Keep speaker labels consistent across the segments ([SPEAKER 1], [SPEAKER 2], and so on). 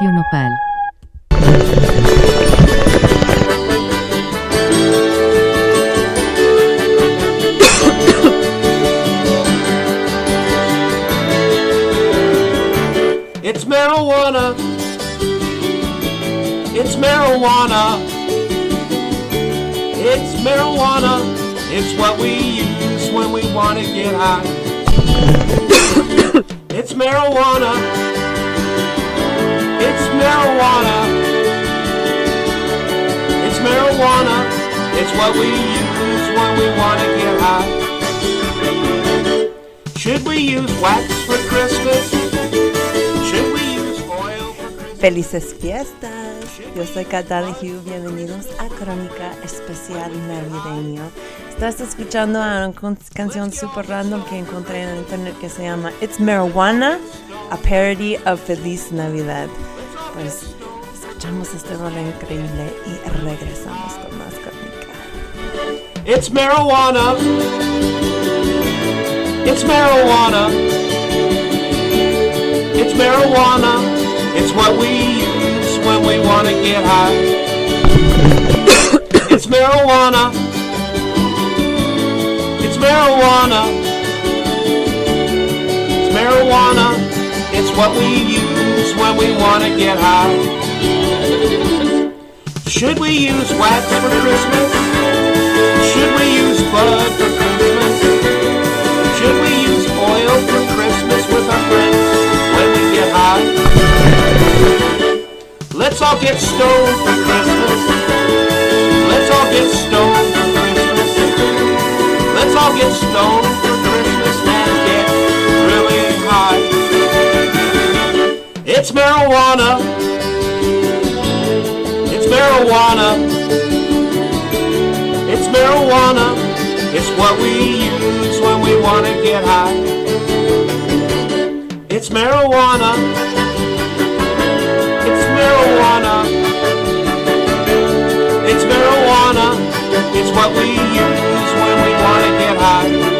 [SPEAKER 1] Radio Nopal.
[SPEAKER 2] It's marijuana. It's marijuana. It's marijuana. It's what we use when we want to get high. it's marijuana. Marijuana. It's marijuana. It's what we use when we want to get high. Should we use wax for Christmas? Should we use oil for Christmas?
[SPEAKER 3] Felices fiestas. Yo soy Catalina Hugh. Bienvenidos a Crónica Especial Navideño. Estás escuchando una canción super random que encontré en internet que se llama It's Marijuana, a parody of Feliz Navidad. Pues escuchamos este rola increíble y regresamos con más.
[SPEAKER 2] It's marijuana. It's marijuana. It's marijuana. It's what we use when we want to get high. it's marijuana. It's marijuana. It's marijuana. It's what we use when we want to get high. Should we use wax for Christmas? Should we use bud for Christmas? Should we use oil for Christmas with our friends when we get high? Let's all get stoned for Christmas. Let's all get stoned It's marijuana. It's marijuana. It's marijuana. It's what we use when we want to get high. It's marijuana. It's marijuana. It's marijuana. It's what we use when we want to get high.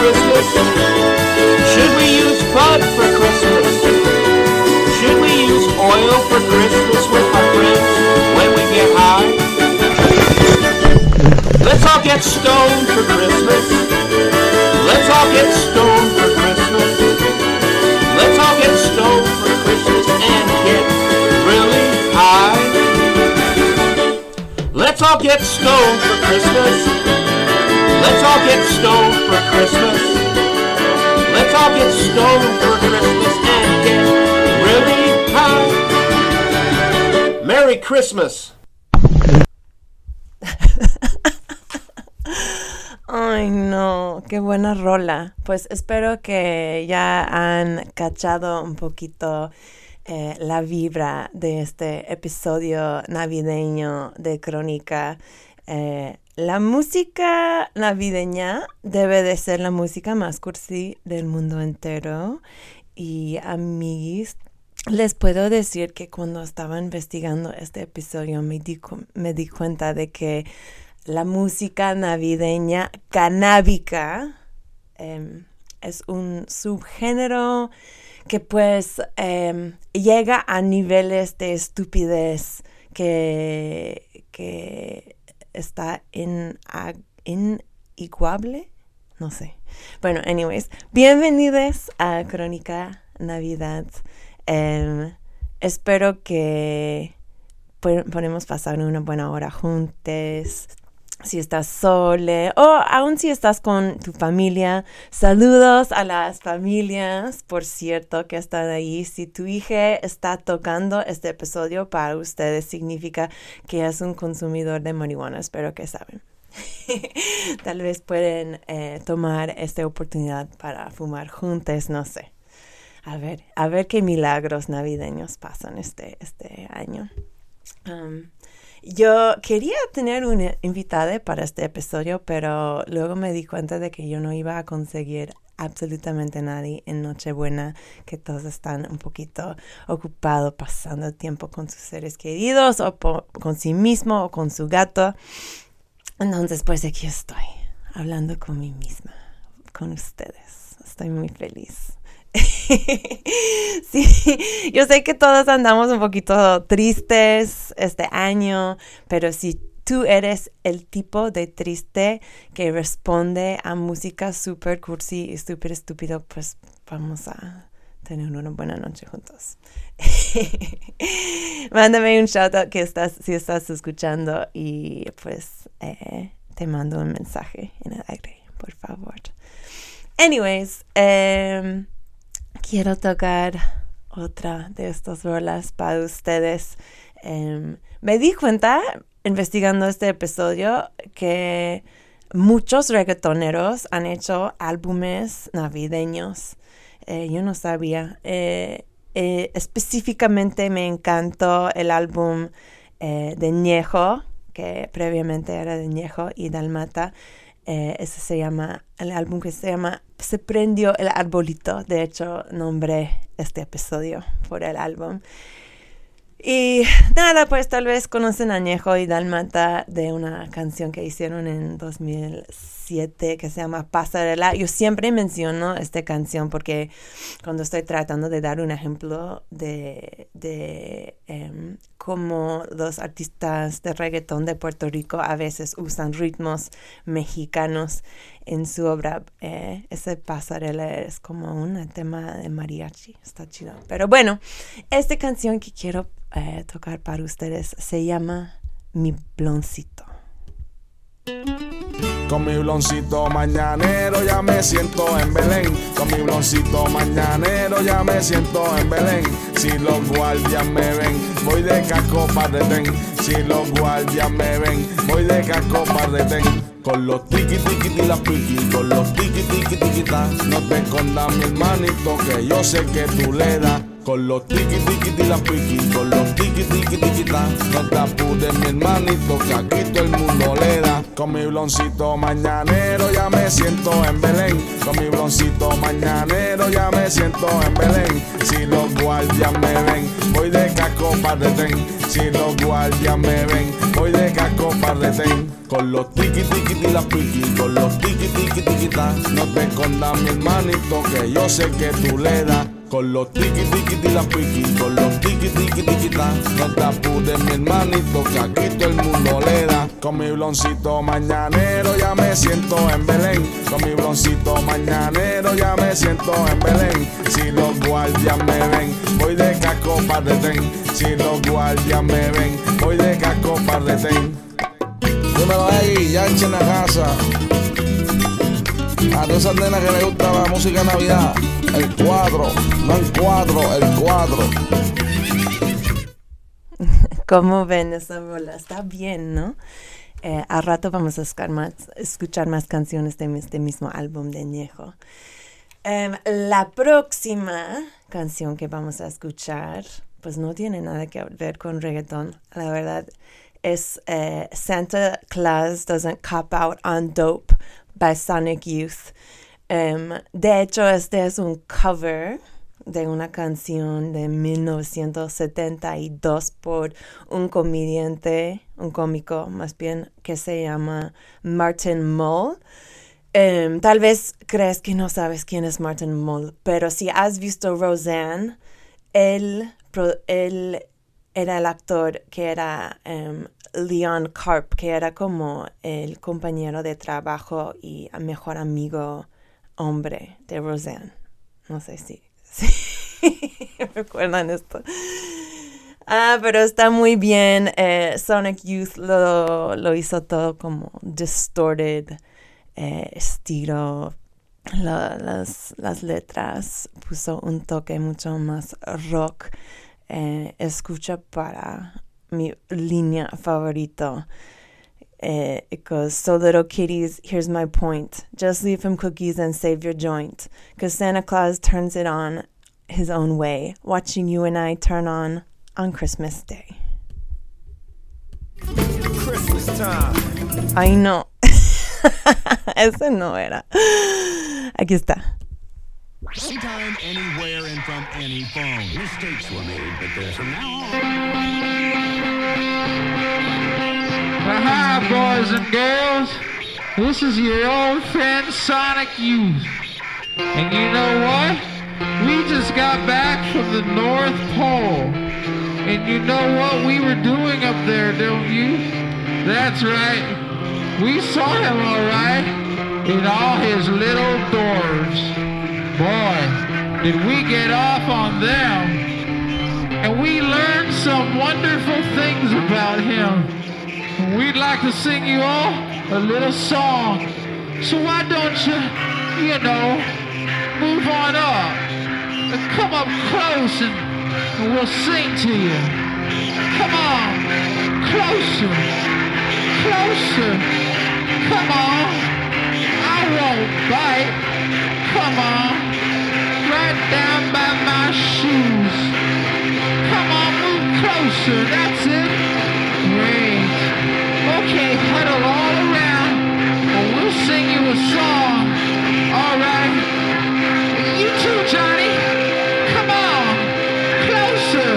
[SPEAKER 2] Christmas? Should we use bud for Christmas? Should we use oil for Christmas with our friends when we get high? Let's all get stoned for Christmas. Let's all get stoned for Christmas. Let's all get stoned for Christmas and get really high. Let's all get stoned for Christmas. Let's all get stoned for Christmas. Let's all get stoned for Christmas and get really high. Merry Christmas.
[SPEAKER 3] Ay, no, qué buena rola. Pues espero que ya han cachado un poquito eh, la vibra de este episodio navideño de Crónica. Eh, la música navideña debe de ser la música más cursi del mundo entero. Y a mí les puedo decir que cuando estaba investigando este episodio me di, me di cuenta de que la música navideña canábica em, es un subgénero que pues em, llega a niveles de estupidez que, que está in, iniguable. No sé. Bueno, anyways, bienvenidos a Crónica Navidad. Em, espero que po- podemos pasar una buena hora juntos. Si estás sole o aún si estás con tu familia, saludos a las familias, por cierto, que están ahí. Si tu hija está tocando este episodio para ustedes, significa que es un consumidor de marihuana. Espero que saben. Tal vez pueden eh, tomar esta oportunidad para fumar juntos, no sé. A ver, a ver qué milagros navideños pasan este, este año. Yo quería tener una invitada para este episodio, pero luego me di cuenta de que yo no iba a conseguir absolutamente nadie en Nochebuena, que todos están un poquito ocupados pasando tiempo con sus seres queridos o con sí mismo o con su gato. Entonces, pues aquí estoy, hablando con mí misma, con ustedes. Estoy muy feliz. sí, yo sé que todos andamos un poquito tristes este año, pero si tú eres el tipo de triste que responde a música super cursi y súper estúpido, pues vamos a tener una buena noche juntos. Mándame un shout out que estás, si estás escuchando y pues eh, te mando un mensaje en el aire, por favor. Anyways, um, quiero tocar otra de estas rolas para ustedes. Em, me di cuenta, investigando este episodio, que muchos reggaetoneros han hecho álbumes navideños. Eh, yo no sabía. Eh, eh, específicamente me encantó el álbum de Ñejo, que previamente era de Ñejo y Dalmata. Ese se llama, el álbum que se llama Se prendió el arbolito. De hecho, nombré este episodio por el álbum. Y nada, pues tal vez conocen Añejo y Dalmata de una canción que hicieron en 2007 que se llama Pasarela. Yo siempre menciono esta canción porque cuando estoy tratando de dar un ejemplo de, de em, cómo los artistas de reggaetón de Puerto Rico a veces usan ritmos mexicanos en su obra, eh, ese pasarela es como un tema de mariachi, está chido. Pero bueno, esta canción que quiero eh, tocar para ustedes se llama Mi Bloncito.
[SPEAKER 1] Con mi bloncito mañanero ya me siento en Belén. Con mi bloncito mañanero ya me siento en Belén. Si los guardias me ven, voy de casco para retén. Si los guardias me ven, voy de casco para retén. Con los tiki tiki y las piqui, con los tiki tiki tiki No te escondas mi hermanito que yo sé que tú le das. Con los tiki tiki y las piqui, con los tiki tiki tiki No te apures mi hermanito que aquí todo el mundo le da. Con mi bloncito mañanero ya me siento en Belén. Con mi bloncito mañanero ya me siento en Belén. Si los guardias me ven, voy de casco para retén. Si los guardias me ven, voy de casco para retén. Con los tiki tiki y las piqui, con los tiki tiki tiki No te escondas mi hermanito que yo sé que tú le das. Con los tiki tiki y las piqui, con los tiki tiki tiki No te apures mi hermanito que aquí todo el mundo le da. Con mi bloncito mañanero ya me siento en Belén. Con mi bloncito mañanero ya me siento en Belén. Si los guardias me ven, voy de casco para retén. Si los guardias me ven, voy de casco para retén. Dímelo ahí, ya en la casa. A todas esas nenas que le gusta la música de Navidad. El cuadro, no el cuadro, el cuadro.
[SPEAKER 3] ¿Cómo ven esa bola? Está bien, ¿no? Eh, al rato vamos a escuchar más, escuchar más canciones de este mismo álbum de Ñejo. Em, la próxima canción que vamos a escuchar, pues no tiene nada que ver con reggaeton. La verdad es eh, Santa Claus Doesn't Cop Out on Dope by Sonic Youth. Em, de hecho, este es un cover de una canción de 1972 por un comediante, un cómico más bien, que se llama Martin Mull. Em, tal vez crees que no sabes quién es Martin Mull, pero si has visto Roseanne, él, era el actor que era um, Leon Carp, que era como el compañero de trabajo y mejor amigo hombre de Roseanne. No sé si, recuerdan esto. Ah, pero está muy bien. Eh, Sonic Youth lo, lo, hizo todo como distorted eh, estilo. las, las letras puso un toque mucho más rock. Eh, escucha para mi línea favorito. Uh, it goes, So little kitties, here's my point. Just leave him cookies and save your joint. Because Santa Claus turns it on his own way, watching you and I turn on on Christmas Day.
[SPEAKER 1] Christmas time.
[SPEAKER 3] I know. Ese no era. Aquí está.
[SPEAKER 4] Anytime, anywhere, and from any phone. Mistakes were made, but from now on.
[SPEAKER 5] Hi, boys and girls. This is your old friend Sonic Youth. And you know what? We just got back from the North Pole. And you know what we were doing up there, don't you? That's right. We saw him all right in all his little doors. Boy, did we get off on them. And we learned some wonderful things about him. We'd like to sing you all a little song. So why don't you, you know, move on up and come up close and, and we'll sing to you. Come on, closer, closer. Come on, I won't bite. Come on, right down by my shoes. Come on, move closer. That's it. Okay, huddle all around. Well, we'll sing you a song. All right. You too, Johnny. Come on. Closer.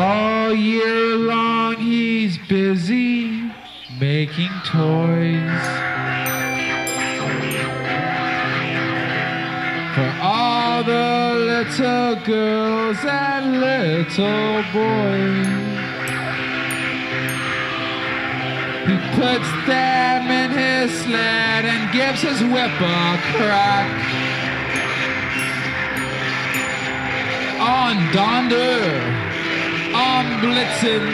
[SPEAKER 5] All year long he's busy making toys. For all the little girls and little boys. He puts them in his sled and gives his whip a crack. On Donder, on Blitzen,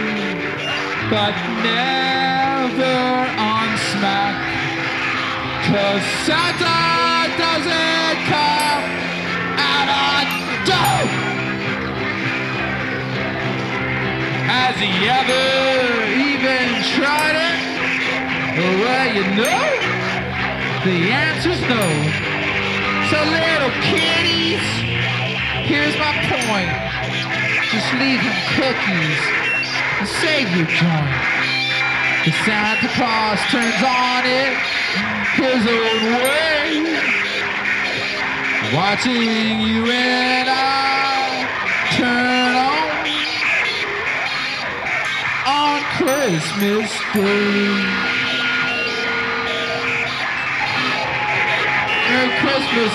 [SPEAKER 5] but never on Smack. Cause Has he ever even tried it? Well, you know, the answer's no. So little kiddies, here's my point. Just leave him cookies and save your joint. The Santa Claus turns on it his own way. Watching you and I turn Christmas Day. Merry Christmas.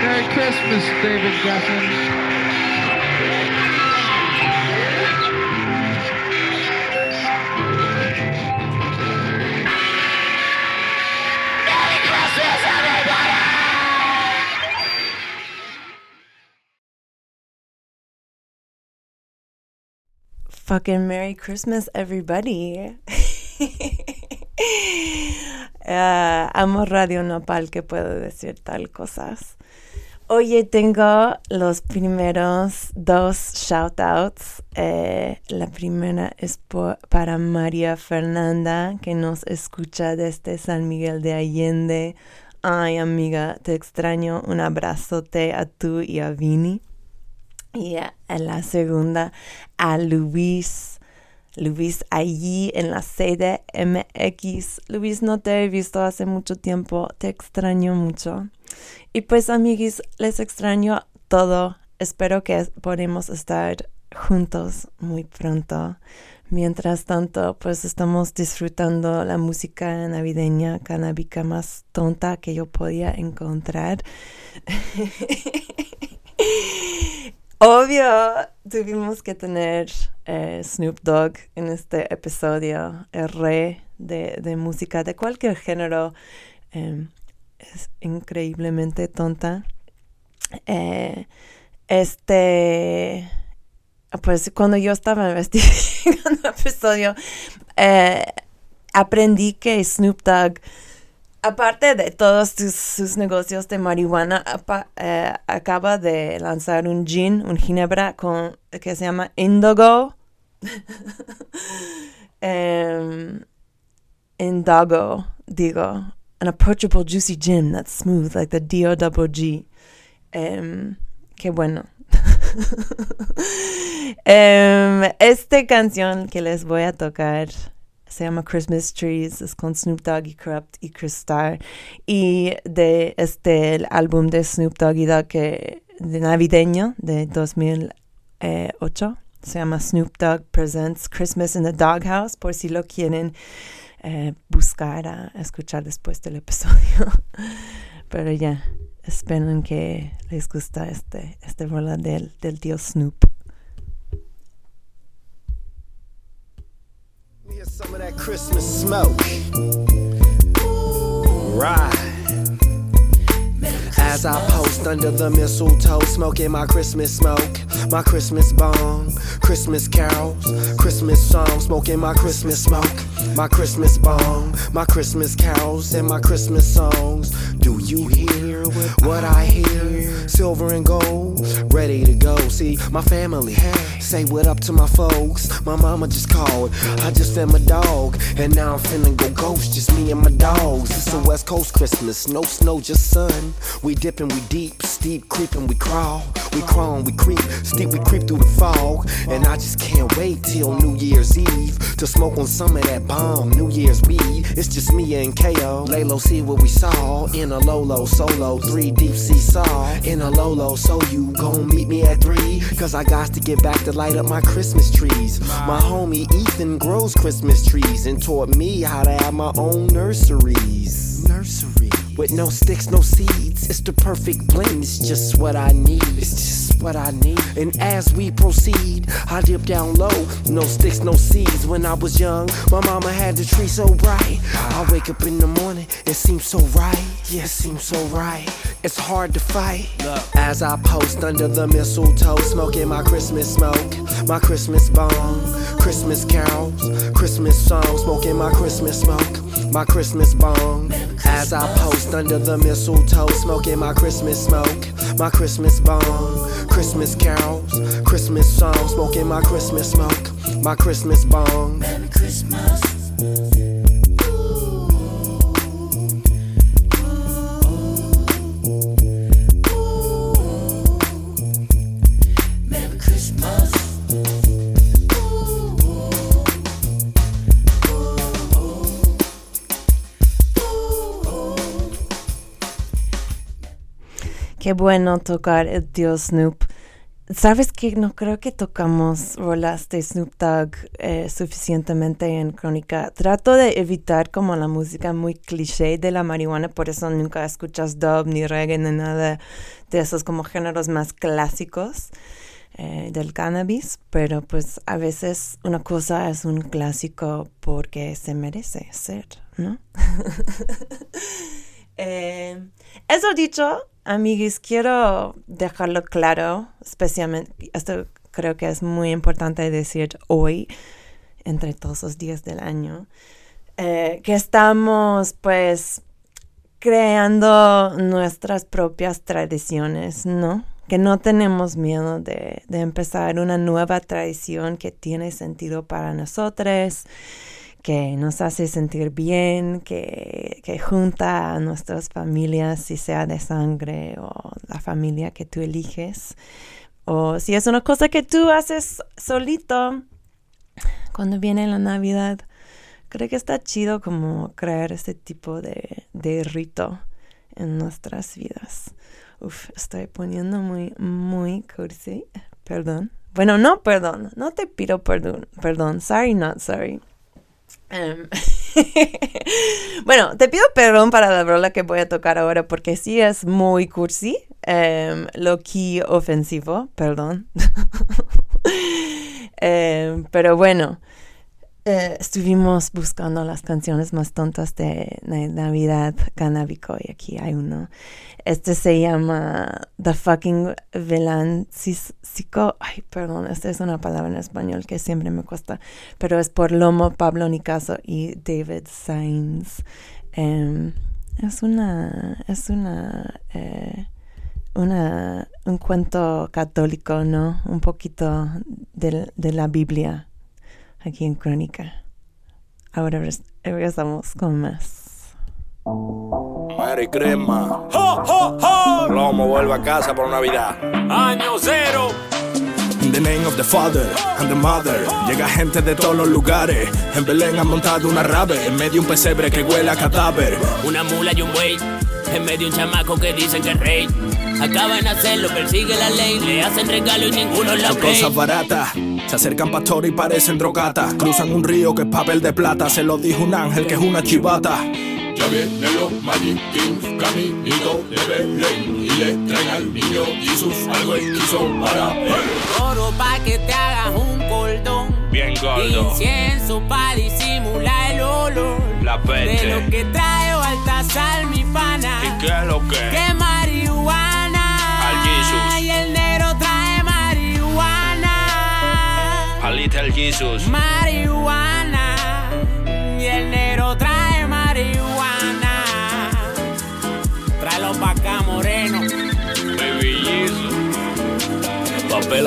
[SPEAKER 5] Merry Christmas, David Geffen.
[SPEAKER 3] Fucking Merry Christmas, everybody. Ah, amo Radio Nopal que puedo decir tal cosas. Oye, tengo los primeros dos shoutouts. Eh, la primera es por- para María Fernanda, que nos escucha desde San Miguel de Allende. Ay, amiga, te extraño. Un abrazote a tú y a Vini. Y a, la segunda, a Luis. Luis, allí en la sede MX. Luis, no te he visto hace mucho tiempo. Te extraño mucho. Y pues, amiguis, les extraño todo. Espero que podamos estar juntos muy pronto. Mientras tanto, pues estamos disfrutando la música navideña canábica más tonta que yo podía encontrar. Obvio, tuvimos que tener eh, Snoop Dogg en este episodio, el rey de, de música de cualquier género. em, es increíblemente tonta. Eh, este, pues cuando yo estaba investigando el episodio, eh, aprendí que Snoop Dogg aparte de todos sus, sus negocios de marihuana, apa- eh, acaba de lanzar un gin, un ginebra con, que se llama Indigo. Em, Indago, digo. An approachable juicy gin that's smooth like the D-O-double-G. Em, qué bueno. Em, esta canción que les voy a tocar se llama Christmas Trees, es con Snoop Dogg y Corrupt y Chris Starr. Y de este el álbum de Snoop Dogg y Dogg que, de navideño de 2008. Se llama Snoop Dogg Presents Christmas in the Doghouse, por si lo quieren eh, buscar a escuchar después del episodio. Pero ya, esperen que les gusta este, este rola del, del tío Snoop.
[SPEAKER 6] Here's some of that Christmas smoke. Right. As I post under the mistletoe, smoking my Christmas smoke, my Christmas bong, Christmas carols, Christmas songs, smoking my Christmas smoke, my Christmas bong, my Christmas carols, and my Christmas songs. Do you hear what I hear? Silver and gold, ready to go. See my family, say what up to my folks. My mama just called, I just fed my dog, and now I'm finna go ghost, just me and my dogs. It's a West Coast Christmas, no snow, just sun. We dip and we deep, steep, creeping, we crawl. We crawl we creep, steep, we creep through the fog. And I just can't wait till New Year's Eve to smoke on some of that bomb New Year's weed. It's just me and KO. Lay low, see what we saw in a Lolo solo, three deep sea saw in a Lolo. So you gon' meet me at three, cause I got to get back to light up my Christmas trees. My homie Ethan grows Christmas trees and taught me how to have my own nurseries. Nursery. With no sticks, no seeds. It's the perfect blend. It's just what I need. It's just what I need. And as we proceed, I dip down low. No sticks, no seeds. When I was young, my mama had the tree so bright. I wake up in the morning, it seems so right. Yeah, it seems so right. It's hard to fight. As I post under the mistletoe, smoking my Christmas smoke, my Christmas bong, Christmas carols, Christmas songs, smoking my Christmas smoke, my Christmas bong. As I post under the mistletoe, smoking my Christmas smoke, my Christmas bong, Christmas carols, Christmas songs, smoking my Christmas smoke, my Christmas bong.
[SPEAKER 3] Qué bueno tocar el tío Snoop. Sabes que no creo que tocamos rolas de Snoop Dogg eh, suficientemente en Crónica. Trato de evitar como la música muy cliché de la marihuana, por eso nunca escuchas dub ni reggae ni nada de esos como géneros más clásicos eh, del cannabis. Pero pues a veces una cosa es un clásico porque se merece ser, ¿no? Eh, eso dicho, amiguis, quiero dejarlo claro, especialmente, esto creo que es muy importante decir hoy, entre todos los días del año, eh, que estamos pues creando nuestras propias tradiciones, ¿no? Que no tenemos miedo de, de empezar una nueva tradición que tiene sentido para nosotros que nos hace sentir bien, que, que, junta a nuestras familias, si sea de sangre o la familia que tú eliges, o si es una cosa que tú haces solito cuando viene la Navidad. Creo que está chido como crear este tipo de, de rito en nuestras vidas. Uf, estoy poniendo muy, muy cursi. Perdón. Bueno, no, perdón. No te pido perdón. Perdón. Sorry, not sorry. Um, bueno, te pido perdón para la rola que voy a tocar ahora porque sí es muy cursi, um, lo que ofensivo, perdón. um, pero bueno, uh, estuvimos buscando las canciones más tontas de, Navidad canábico y aquí hay uno. Este se llama The Fucking Villancico. Ay, perdón, esta es una palabra en español que siempre me cuesta. Pero es por Lomo, Pablo Nicaso y David Sainz. Um, es una. Es una. Eh, una, un cuento católico, ¿no? Un poquito de la Biblia aquí en Crónica. Ahora regresamos con más.
[SPEAKER 7] Mary Crema. Lomo vuelve a casa por Navidad. Año cero.
[SPEAKER 1] In the name of the Father and the Mother. Llega gente de todos los lugares. En Belén han montado una rave. En medio un pesebre que huele a cadáver.
[SPEAKER 8] Una mula y un buey. En medio un chamaco que dicen que es rey. Acaban de hacerlo, persigue la ley. Le hacen regalo y ninguno la
[SPEAKER 1] Son cosas baratas.
[SPEAKER 9] Se acercan pastores y parecen drogatas. Cruzan un río que es papel de plata. Se lo dijo un ángel que es una chivata.
[SPEAKER 7] Ya vienen los Magic Kings, caminito de Belén Y le traen al niño Jesús algo hechizo para él
[SPEAKER 10] Oro pa' que te hagas un cordón.
[SPEAKER 11] Bien gordo.
[SPEAKER 10] Incienso pa' disimular el olor.
[SPEAKER 11] La
[SPEAKER 10] De
[SPEAKER 11] peste.
[SPEAKER 10] lo que trae Baltasar, mi pana.
[SPEAKER 11] ¿Y qué es lo que? Little Jesus.
[SPEAKER 10] Marihuana.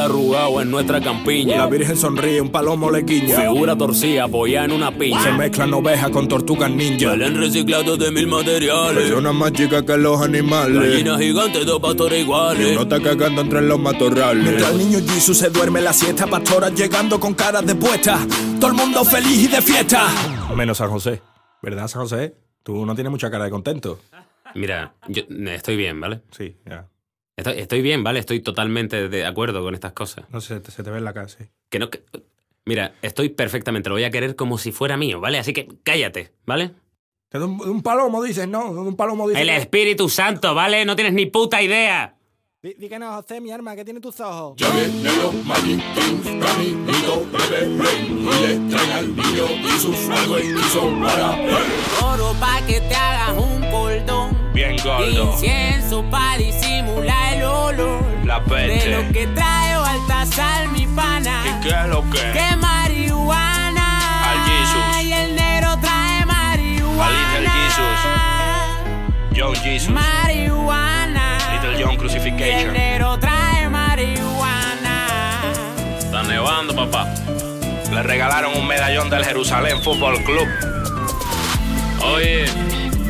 [SPEAKER 12] Arrugado en nuestra campiña.
[SPEAKER 9] La virgen sonríe, un palomo le guiña.
[SPEAKER 12] Figura torcida apoyada en una
[SPEAKER 9] Se
[SPEAKER 12] piña.
[SPEAKER 9] mezclan ovejas con tortugas ninja.
[SPEAKER 12] Salen reciclados de mil materiales.
[SPEAKER 9] Personas más chicas que los animales.
[SPEAKER 12] Gallinas gigantes, dos pastores iguales.
[SPEAKER 9] No está cagando entre los matorrales. Mientras el niño Jesus se duerme la siesta, pastoras llegando con caras de puesta. Todo el mundo feliz y de fiesta. Menos San José. ¿Verdad, San José? Tú no tienes mucha cara de contento.
[SPEAKER 12] Mira, yo estoy bien, ¿vale?
[SPEAKER 9] Sí, ya.
[SPEAKER 12] Estoy, estoy bien, ¿vale? Estoy totalmente de acuerdo con estas cosas.
[SPEAKER 9] No sé, se te ve en la cara, sí.
[SPEAKER 12] Que no. que- Mira, estoy perfectamente, lo voy a querer como si fuera mío, ¿vale? Así que cállate, ¿vale?
[SPEAKER 9] De un, de un palomo dices, ¿no? De un palomo dices.
[SPEAKER 12] El Espíritu Santo, ¿vale? No tienes ni puta idea.
[SPEAKER 9] Di que no, José, mi arma, que tiene tus ojos.
[SPEAKER 7] Ya vienen los Magic Kings, caminito de Belén Y le traen al niño Jesús algo hechizo para
[SPEAKER 10] Oro pa' que te hagas un cordón.
[SPEAKER 11] Bien gordo.
[SPEAKER 10] Incienso pa' disimular el olor.
[SPEAKER 11] La
[SPEAKER 10] De lo que trae Baltasar, mi pana.
[SPEAKER 11] ¿Y qué es lo que?
[SPEAKER 10] Que marihuana.
[SPEAKER 11] Al Jesus.
[SPEAKER 10] Y el negro trae marihuana.
[SPEAKER 11] Little John Jesus.
[SPEAKER 10] Marihuana.
[SPEAKER 11] Little John
[SPEAKER 10] Y el
[SPEAKER 11] Crucifixion.
[SPEAKER 10] negro trae marihuana.
[SPEAKER 12] Está nevando, papá.
[SPEAKER 11] Le regalaron un medallón del Jerusalén Fútbol Club.
[SPEAKER 12] Oye,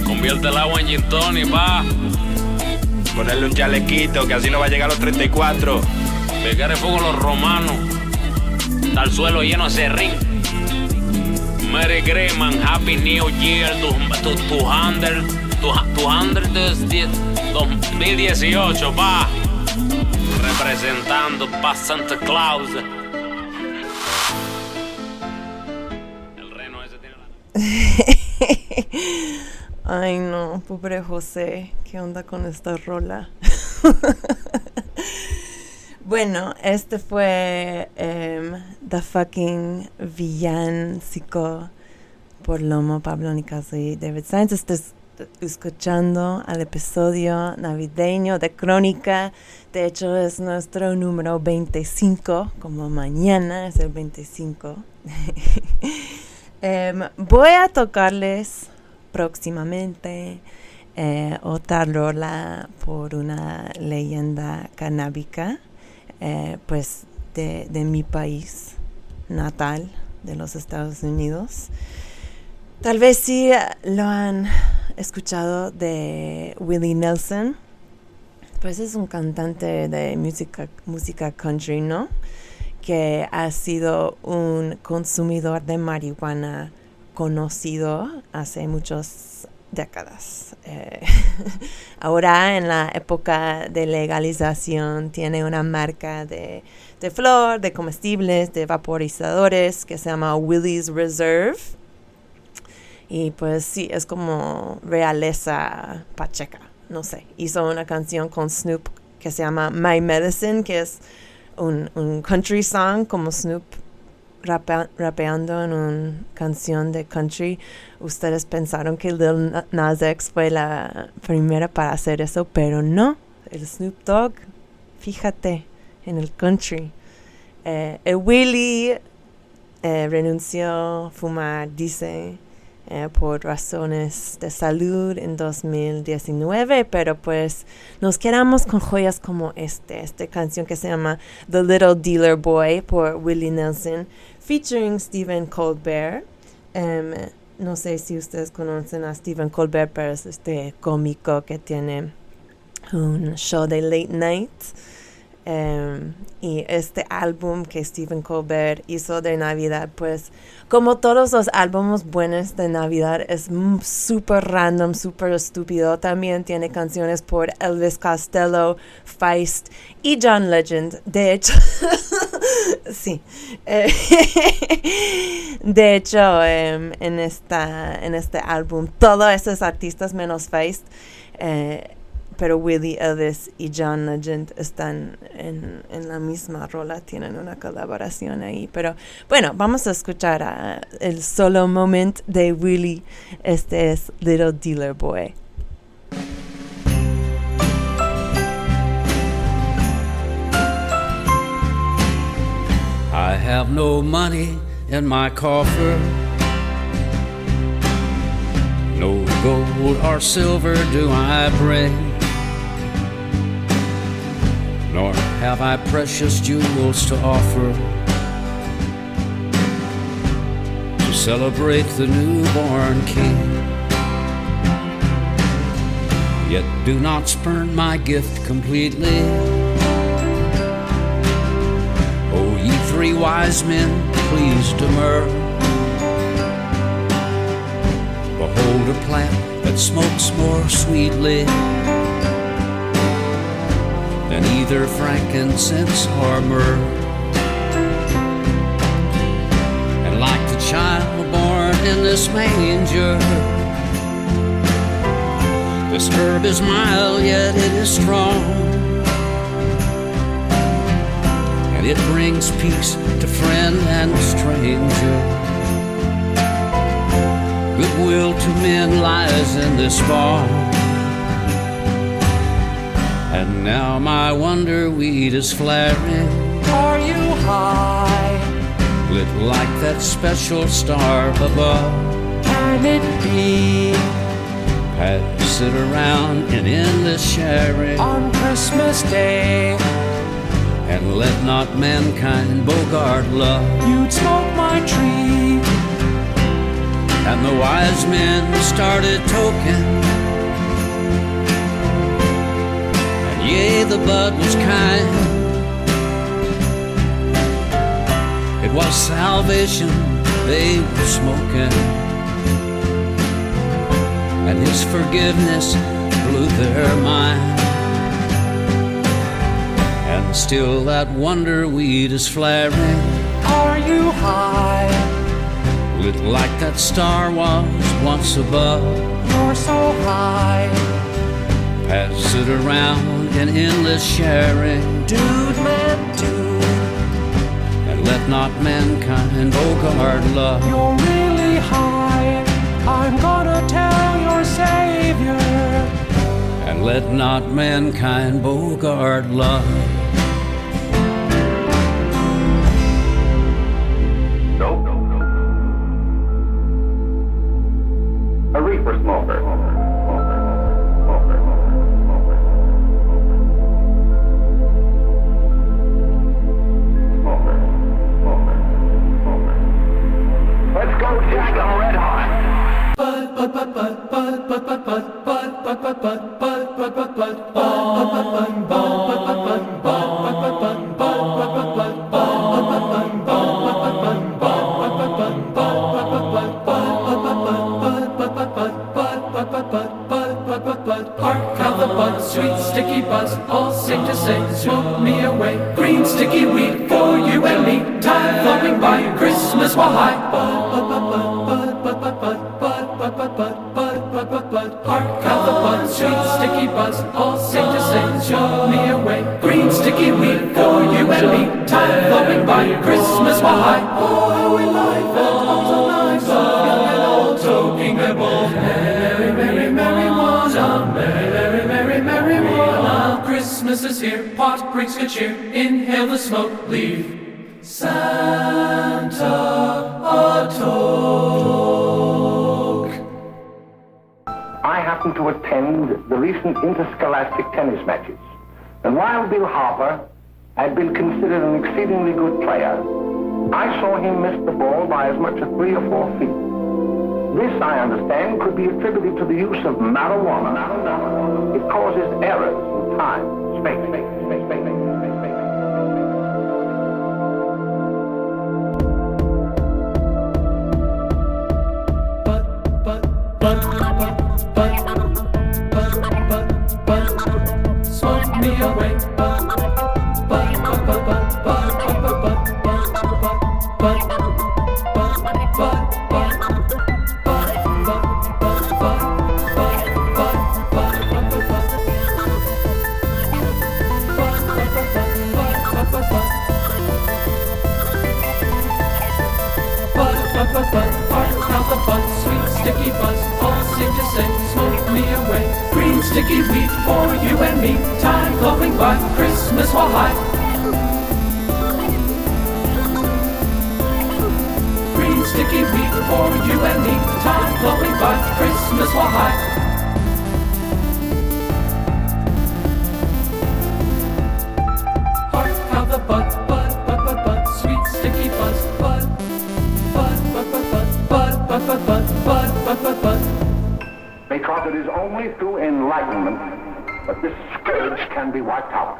[SPEAKER 12] convierte el agua en gin tonic, pa.
[SPEAKER 11] Ponerle un chalequito que así no va a llegar a los 34.
[SPEAKER 12] Pegar el fuego a los romanos. Está el suelo lleno de serrín. Merry Christmas, Happy New Year, tu, tu, tu hundred, tu, tu die- 2018, pa. Representando pa Santa Claus. El reno ese tiene la...
[SPEAKER 3] Ay, no, pobre José. ¿Qué onda con esta rola? bueno, este fue em, The Fucking Villancico por Lomo, Pablo Nicaso y David Sainz. Estás escuchando al episodio navideño de Crónica. De hecho, es nuestro número 25, como mañana es el 25. Em, voy a tocarles próximamente eh, otra rola por una leyenda canábica, eh, pues de, de mi país natal, de los Estados Unidos. Tal vez sí lo han escuchado de Willie Nelson, pues es un cantante de música, música country, ¿no? que ha sido un consumidor de marihuana conocido hace muchas décadas. Eh, ahora en la época de legalización tiene una marca de, de flor, de comestibles, de vaporizadores que se llama Willie's Reserve. Y pues sí, es como realeza pacheca, no sé. Hizo una canción con Snoop que se llama My Medicine, que es un, un country song como Snoop rapea- rapeando en una canción de country. Ustedes pensaron que Lil Na- Nas X fue la primera para hacer eso, pero no. El Snoop Dogg, fíjate, en el country. Eh, el Willie eh, renunció a fumar, dice, eh, por razones de salud en 2019, pero pues nos quedamos con joyas como este, esta canción que se llama The Little Dealer Boy por Willie Nelson, featuring Stephen Colbert. Em, no sé si ustedes conocen a Stephen Colbert, pero es este cómico que tiene un show de late night. Em, y este álbum que Stephen Colbert hizo de Navidad, pues como todos los álbumes buenos de Navidad, es súper random, súper estúpido. También tiene canciones por Elvis Costello, Feist y John Legend. De hecho, Sí. De hecho, em, en, esta, en este álbum, todos esos artistas menos Feist, eh, pero Willie Ellis y John Legend están en, en la misma rola, tienen una colaboración ahí. Pero bueno, vamos a escuchar el solo moment de Willie. Este es Little Dealer Boy.
[SPEAKER 13] I have no money in my coffer. No gold or silver do I bring. Nor have I precious jewels to offer to celebrate the newborn king. Yet do not spurn my gift completely. O ye three wise men, please demur. Behold a plant that smokes more sweetly than either frankincense or myrrh. And like the child born in this manger, this herb is mild, yet it is strong. And it brings peace to friend and stranger. Goodwill to men lies in this balm. And now my wonder weed is flaring.
[SPEAKER 14] Are you high?
[SPEAKER 13] Lit like that special star above.
[SPEAKER 14] Can it be?
[SPEAKER 13] Pass it around in endless sharing.
[SPEAKER 14] On Christmas Day,
[SPEAKER 13] And let not mankind bogart love.
[SPEAKER 14] you'd smoke my tree.
[SPEAKER 13] And the wise men started token. Yea, the bud was kind. It was salvation they were smoking. And his forgiveness blew their mind. And still that wonder weed is flaring.
[SPEAKER 14] Are you high?
[SPEAKER 13] Lit like that star was once above.
[SPEAKER 14] You're so high.
[SPEAKER 13] Pass it around in endless sharing.
[SPEAKER 14] Dude, man, dude.
[SPEAKER 13] And let not mankind bogart love.
[SPEAKER 14] You're really high. I'm gonna tell your savior.
[SPEAKER 13] And let not mankind bogart love.
[SPEAKER 14] Bud, bud. Hark how the bud, sweet sticky buzz, all sing to say, smoke me away. Green sticky weed for you and me, time flowing by, Christmas high. Oh, how we life and all the lives of young and old, their bold. Merry, merry, merry one, a merry, merry, merry, merry one. Ah, Christmas is here, pot brings good cheer. Inhale the smoke, leave
[SPEAKER 15] recent interscholastic tennis matches. And while Bill Harper had been considered an exceedingly good player, I saw him miss the ball by as much as three or four feet. This, I understand, could be attributed to the use of marijuana. It causes errors in time, space, is only through enlightenment that this scourge can be wiped out.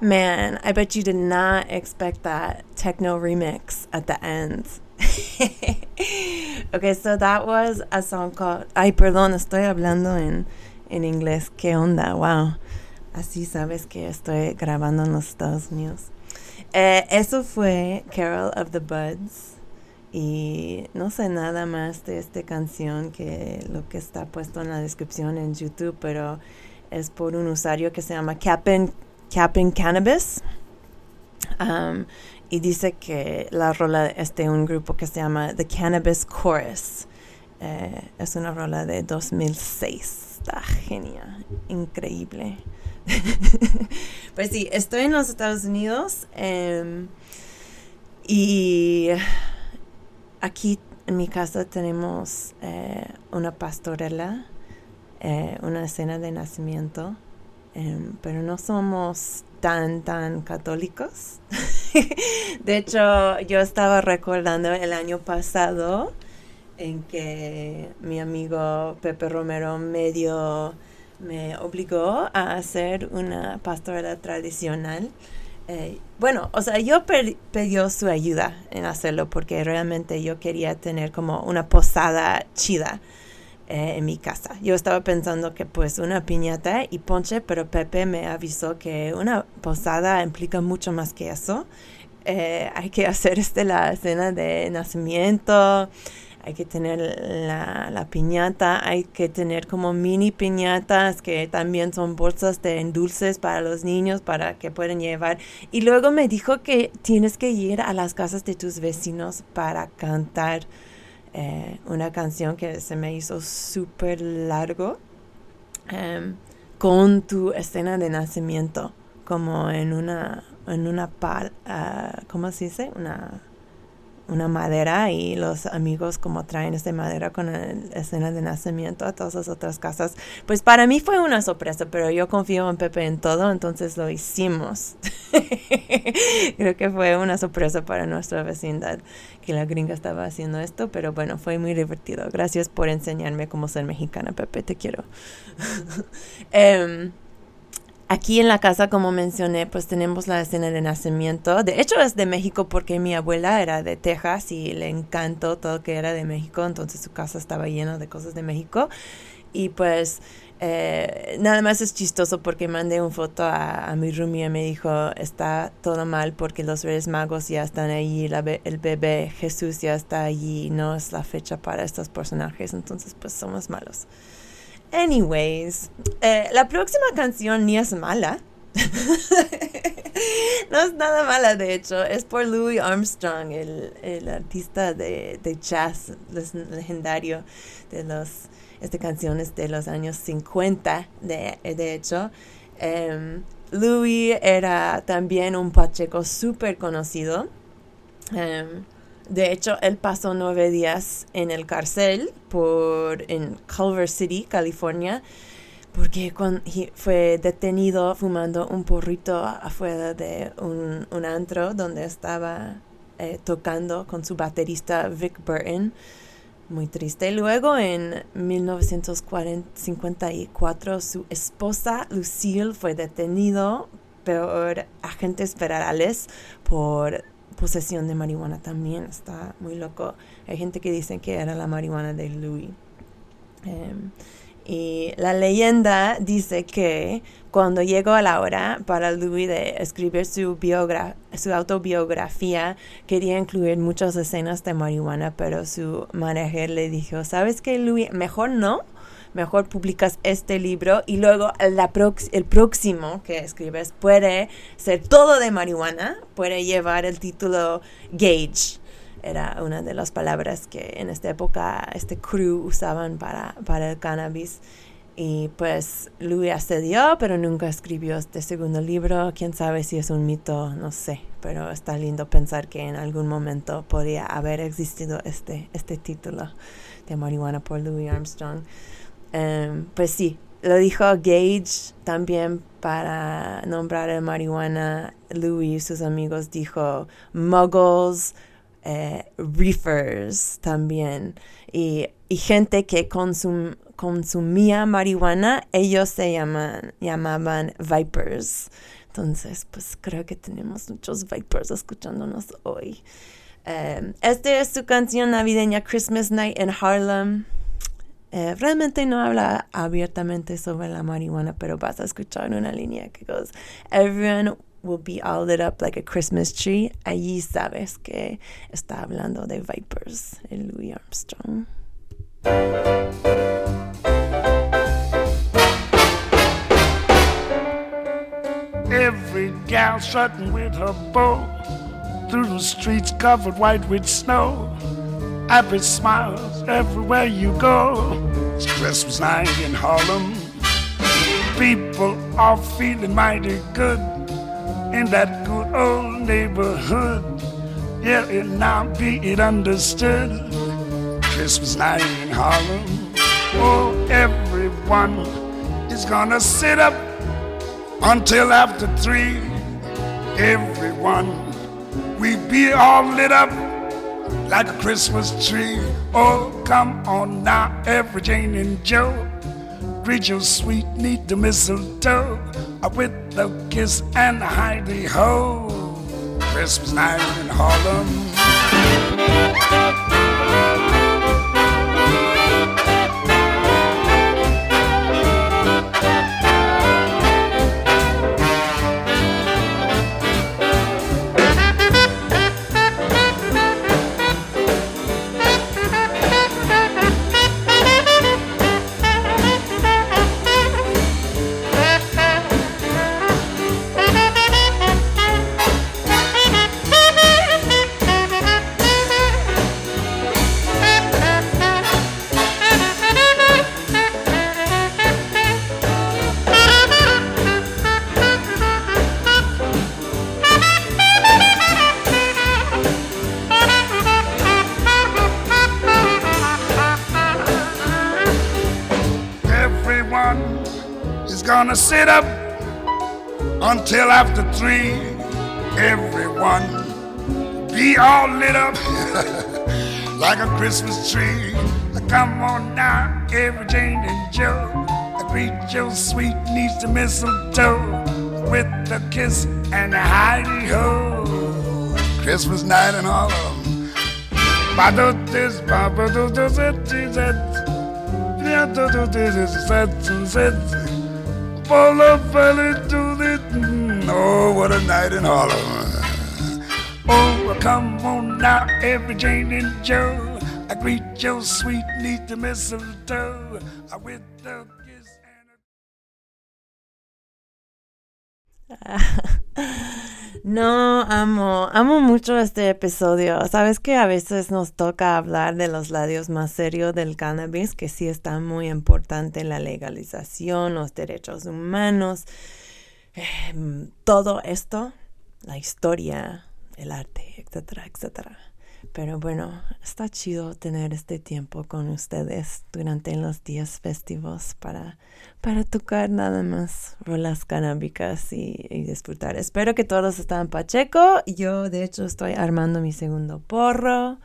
[SPEAKER 3] Man, I bet you did not expect that techno remix at the end. okay, so that was a song called. Ay, perdón, estoy hablando en, en inglés. ¿Qué onda? Wow. Así sabes que estoy grabando en los Estados Unidos. Eh, eso fue Carol of the Buds. Y no sé nada más de esta canción que lo que está puesto en la descripción en YouTube, pero es por un usuario que se llama Cap'n, Cannabis. Um, y dice que la rola es de un grupo que se llama The Cannabis Chorus. Eh, es una rola de 2006. Está genial, increíble. pues sí, estoy en los Estados Unidos em, y aquí en mi casa tenemos eh, una pastorela, eh, una escena de nacimiento, em, pero no somos tan, tan católicos. de hecho, yo estaba recordando el año pasado en que mi amigo Pepe Romero medio me obligó a hacer una pastorela tradicional. Eh, bueno, o sea, yo pidió su ayuda en hacerlo porque realmente yo quería tener como una posada chida eh, en mi casa. Yo estaba pensando que pues una piñata y ponche, pero Pepe me avisó que una posada implica mucho más que eso. Eh, hay que hacer este la escena de nacimiento, hay que tener la, piñata, hay que tener como mini piñatas que también son bolsas de dulces para los niños para que puedan llevar. Y luego me dijo que tienes que ir a las casas de tus vecinos para cantar eh, una canción que se me hizo súper largo em, con tu escena de nacimiento, como en una, en una pal, ah, ¿cómo se dice? Una una madera y los amigos como traen esta madera con la escena de nacimiento a todas las otras casas. Pues para mí fue una sorpresa, pero yo confío en Pepe en todo, entonces lo hicimos. Creo que fue una sorpresa para nuestra vecindad que la gringa estaba haciendo esto, pero bueno, fue muy divertido. Gracias por enseñarme cómo ser mexicana, Pepe, te quiero. Em, Aquí en la casa, como mencioné, pues tenemos la escena de nacimiento. De hecho, es de México porque mi abuela era de Texas y le encantó todo que era de México, entonces su casa estaba llena de cosas de México. Y pues eh, nada más es chistoso porque mandé una foto a, mi roomie y me dijo, está todo mal porque los Reyes Magos ya están ahí, la el bebé Jesús ya está allí, no es la fecha para estos personajes, entonces pues somos malos. Anyways, eh, la próxima canción ni es mala. no es nada mala, de hecho. Es por Louis Armstrong, el, el artista de, de jazz legendario de los este canciones de los años 50, de, de hecho. Em, Louis era también un pacheco súper conocido. Em, de hecho, él pasó nueve días en el cárcel por, en Culver City, California, porque fue detenido fumando un porrito afuera de un, un antro donde estaba eh, tocando con su baterista Vic Burton. Muy triste. Luego, en 1954, su esposa Lucille fue detenido por agentes federales por posesión de marihuana también. Está muy loco. Hay gente que dice que era la marihuana de Louis. Em, y la leyenda dice que cuando llegó la hora para Louis de escribir su, su autobiografía, quería incluir muchas escenas de marihuana, pero su manager le dijo, ¿sabes qué, Louis? Mejor no. Mejor publicas este libro y luego la prox- el próximo que escribes puede ser todo de marihuana, puede llevar el título Gage era una de las palabras que en esta época este crew usaban para, para el cannabis. Y pues Louis accedió, pero nunca escribió este segundo libro. Quién sabe si es un mito, no sé. Pero está lindo pensar que en algún momento podría haber existido este, este título de marihuana por Louis Armstrong. Em, pues sí, lo dijo Gage también para nombrar el marihuana. Louis y sus amigos dijo muggles, eh, reefers también. Y, gente que consum, consumía marihuana, ellos se llaman, llamaban vipers. Entonces, pues creo que tenemos muchos vipers escuchándonos hoy. Um, esta es su canción navideña Christmas Night in Harlem. Eh, realmente no habla abiertamente sobre la marihuana, pero vas a escuchar una línea que goes, Everyone will be all lit up like a Christmas tree. Allí sabes que está hablando de Vipers, el Louis Armstrong.
[SPEAKER 16] Every gal strutting with her bow through the streets covered white with snow. Happy smiles everywhere you go. It's Christmas night in Harlem. People are feeling mighty good in that good old neighborhood. Yeah, it now be it understood. Christmas night in Harlem. Oh, everyone is gonna sit up until after three. Everyone, we be all lit up like a Christmas tree. Oh, come on now, every Jane and Joe. Greet your sweet, neat the mistletoe with the kiss and the hidey ho. Christmas night in Harlem. Up until after three. Everyone be all lit up like a Christmas tree. Come on now, every Jane and Joe. Greet your sweet niece to mistletoe with a kiss and a hidey ho. Christmas night and all of them. Of belly to the... Mm, oh, what a night in Harlem. Oh, come on now, every Jane and Joe. I greet your sweet niece to mistletoe I with the kiss
[SPEAKER 3] No, amo, amo mucho este episodio. Sabes que a veces nos toca hablar de los lados más serios del cannabis, que sí está muy importante la legalización, los derechos humanos, eh, todo esto, la historia, el arte, etcétera, etcétera. Pero bueno, está chido tener este tiempo con ustedes durante los días festivos para, para tocar nada más rolas canábicas y, disfrutar. Espero que todos están pacheco. Yo, de hecho, estoy armando mi segundo porro.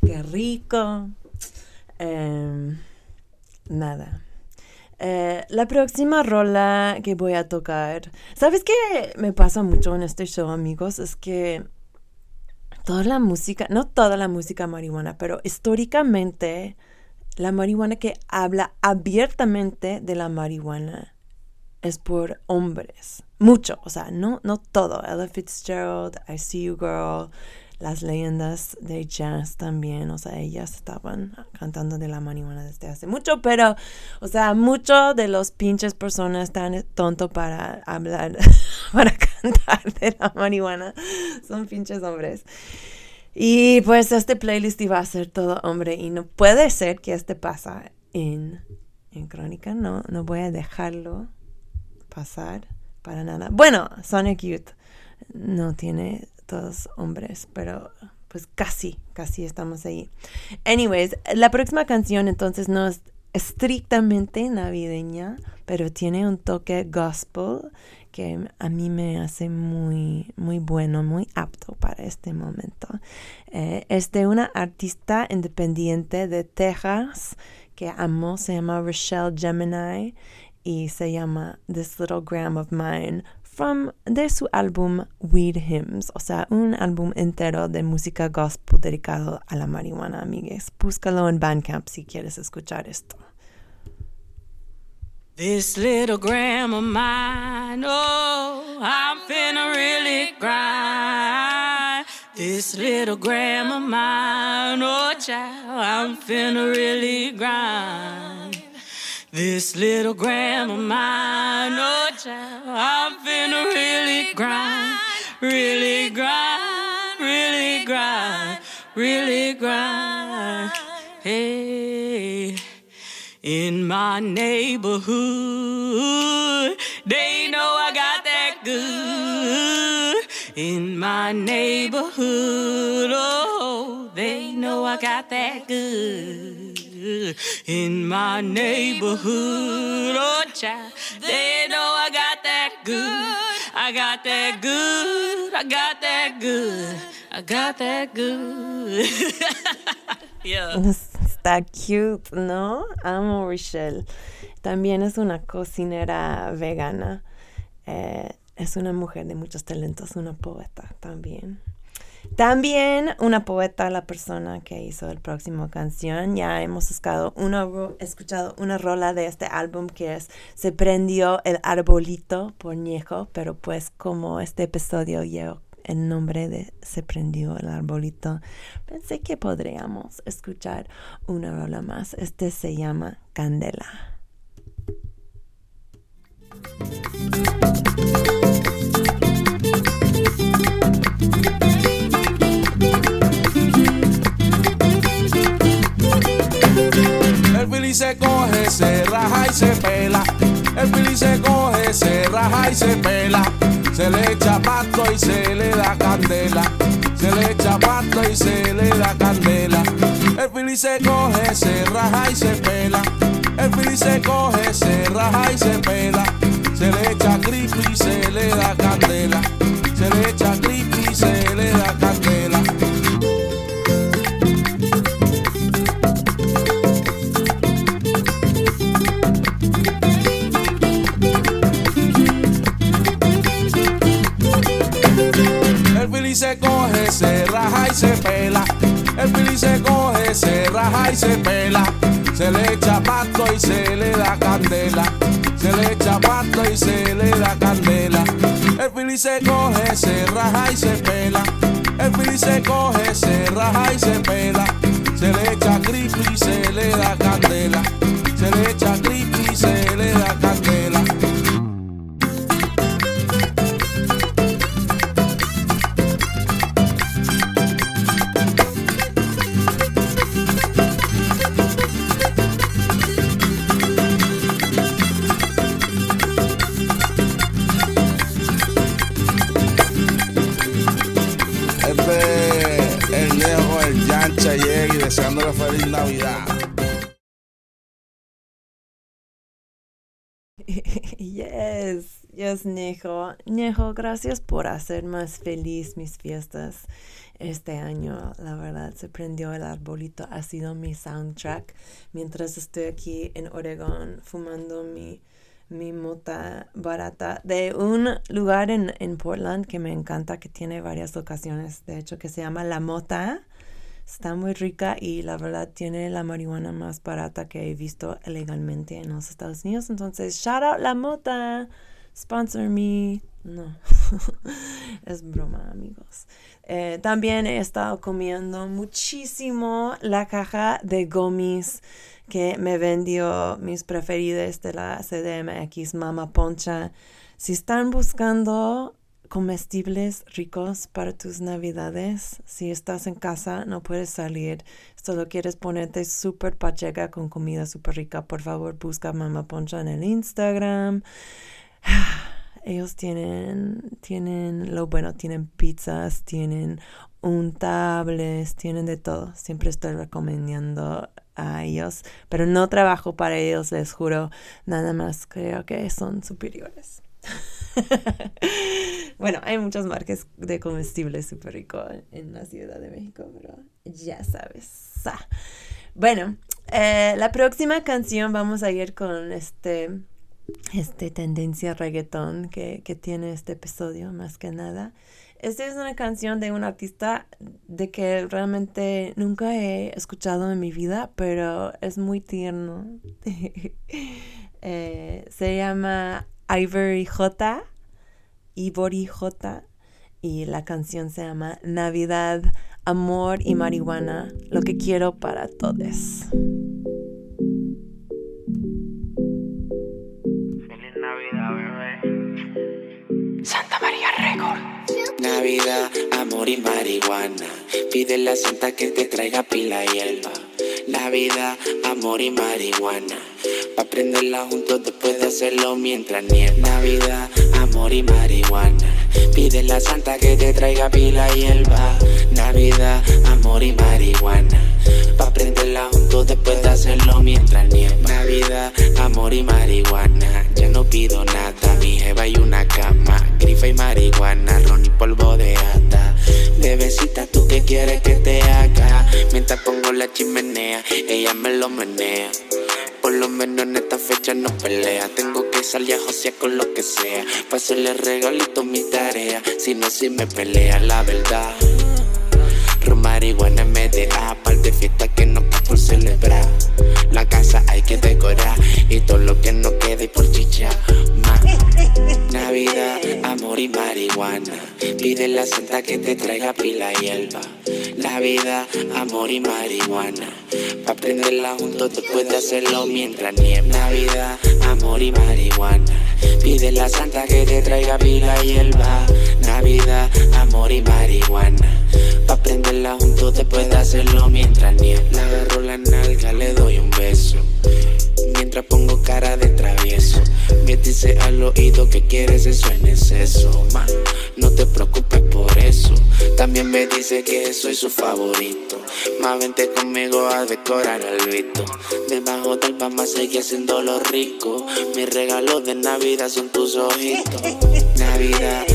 [SPEAKER 3] Qué rico. Em, nada. Eh, la próxima rola que voy a tocar. ¿Sabes qué me pasa mucho en este show, amigos? Es que toda la música, no toda la música marihuana, pero históricamente la marihuana que habla abiertamente de la marihuana es por hombres. Mucho, o sea, no, no todo. Ella Fitzgerald, I See You Girl, las leyendas de jazz también, o sea, ellas estaban cantando de la marihuana desde hace mucho, pero, o sea, muchos de los pinches personas están tonto para hablar, para cantar de la marihuana, son pinches hombres. Y pues este playlist iba a ser todo hombre y no puede ser que este pasa en, en Crónica. No, no voy a dejarlo pasar para nada. Bueno, Sonic Youth no tiene todos hombres, pero pues casi, casi estamos ahí. Anyways, la próxima canción entonces no es estrictamente navideña, pero tiene un toque gospel que a mí me hace muy, muy bueno, muy apto para este momento. Eh, es de una artista independiente de Texas que amo, se llama Rochelle Gemini y se llama This Little Gram of Mine from de su álbum Weed Hymns, o sea, un álbum entero de música gospel dedicado a la marihuana, amigues. Búscalo en Bandcamp si quieres escuchar esto.
[SPEAKER 17] This little gram of mine, oh, I'm finna really grind. This little gram of mine, oh, child, I'm finna really grind. This little gram of mine, oh, child, I'm finna really grind, really grind, really grind, really grind. Hey. In my neighborhood, they know I got that good. In my neighborhood, oh, they know I got that good. In my neighborhood, oh, child, they know I got that good. I got that good. I got that good. I got that good. yeah.
[SPEAKER 3] Está cute, ¿no? Amo Rochelle. También es una cocinera vegana. Eh, es una mujer de muchos talentos, una poeta también. También una poeta, la persona que hizo el próximo canción. Ya hemos escuchado una, escuchado una rola de este álbum que es Se prendió el arbolito por Ñejo, pero pues como este episodio yo el nombre de Se prendió el arbolito, pensé que podríamos escuchar una rola más. Este se llama Candela.
[SPEAKER 1] Se coge, se raja y se pela. El fili se coge, se raja y se pela. Se le echa pasto y se le da candela. Se le echa pasto y se le da candela. El fili se coge, se raja y se pela. El fili se coge, se raja y se pela. Se le echa creepy y se le da candela. Se le echa creepy y se le da candela. Se coge, se raja y se pela. El fili se coge, se raja y se pela. Se le echa pasto y se le da candela. Se le echa pasto y se le da candela. El fili se coge, se raja y se pela. El fili se coge, se raja y se pela. Se le echa creepy y se le da candela. Se le echa creepy y se le da candela.
[SPEAKER 3] Yes, yes, Nejo. Nejo, gracias por hacer más feliz mis fiestas este año. La verdad, se prendió el arbolito. Ha sido mi soundtrack mientras estoy aquí en Oregón fumando mi, mi mota barata de un lugar en, en Portland que me encanta, que tiene varias locaciones, de hecho, que se llama La Mota. Está muy rica y la verdad tiene la marihuana más barata que he visto legalmente en los Estados Unidos. Entonces, shout out La Mota. Sponsor me. No, es broma, amigos. Eh, también he estado comiendo muchísimo la caja de gomis que me vendió mis preferidos de la CDMX Mama Poncha. Si están buscando comestibles ricos para tus navidades. Si estás en casa, no puedes salir, solo quieres ponerte súper pacheca con comida súper rica, por favor busca Mama Poncha en el Instagram. Ellos tienen, tienen lo bueno, tienen pizzas, tienen untables, tienen de todo. Siempre estoy recomendando a ellos, pero no trabajo para ellos, les juro. Nada más creo que son superiores. bueno, hay muchas marcas de comestibles súper ricos en la Ciudad de México, pero ya sabes. Bueno, eh, la próxima canción vamos a ir con este, este tendencia reggaetón que, que tiene este episodio, más que nada. Esta es una canción de un artista de que realmente nunca he escuchado en mi vida, pero es muy tierno. Eh, se llama Ivory J. Ivory J. Y la canción se llama Navidad, Amor y Marihuana, lo que quiero para todos.
[SPEAKER 18] Feliz Navidad, bebé.
[SPEAKER 19] Santa María Record.
[SPEAKER 18] Navidad, amor y marihuana. Pide la santa que te traiga pila y hierba. Navidad, amor y marihuana. Pa' prenderla juntos después de hacerlo mientras nieva. Navidad, amor y marihuana. Pide la santa que te traiga pila y hierba. Navidad, amor y marihuana. Pa' prenderla juntos después de hacerlo mientras nieva. Navidad, amor y marihuana. Ya no pido nada, mi jeva y una cama. Grifa y marihuana, ron y polvo de hata. Bebecita, ¿tú qué quieres que te haga? Mientras pongo la chimenea, ella me lo menea. Por lo menos en esta fecha no pelea. Tengo que salir a josear con lo que sea. Pa' hacerle regalito mi tarea. Si no, si me pelea la verdad. Ron, marihuana, MDA. Par de fiesta que no por celebrar. La casa hay que decorar. Y todo lo que no quede por chicha. Ma. Navidad, amor y marihuana. Pide la santa que te traiga pila y hierba. La vida, amor y marihuana. Pa' prenderla juntos después de hacerlo mientras nieva. Navidad, amor y marihuana. Pide la santa que te traiga pila y hierba. Navidad, amor y marihuana. Pa' prenderla juntos después de hacerlo mientras nieva. Le agarro la nalga, le doy un beso. Mientras pongo cara de travieso. Me dice al oído que quieres eso en exceso. Ma, no te preocupes por eso. También me dice que soy su favorito. Más vente conmigo a decorar el vito. Debajo del pama seguí haciendo lo rico. Mis regalos de Navidad son tus ojitos. Navidad,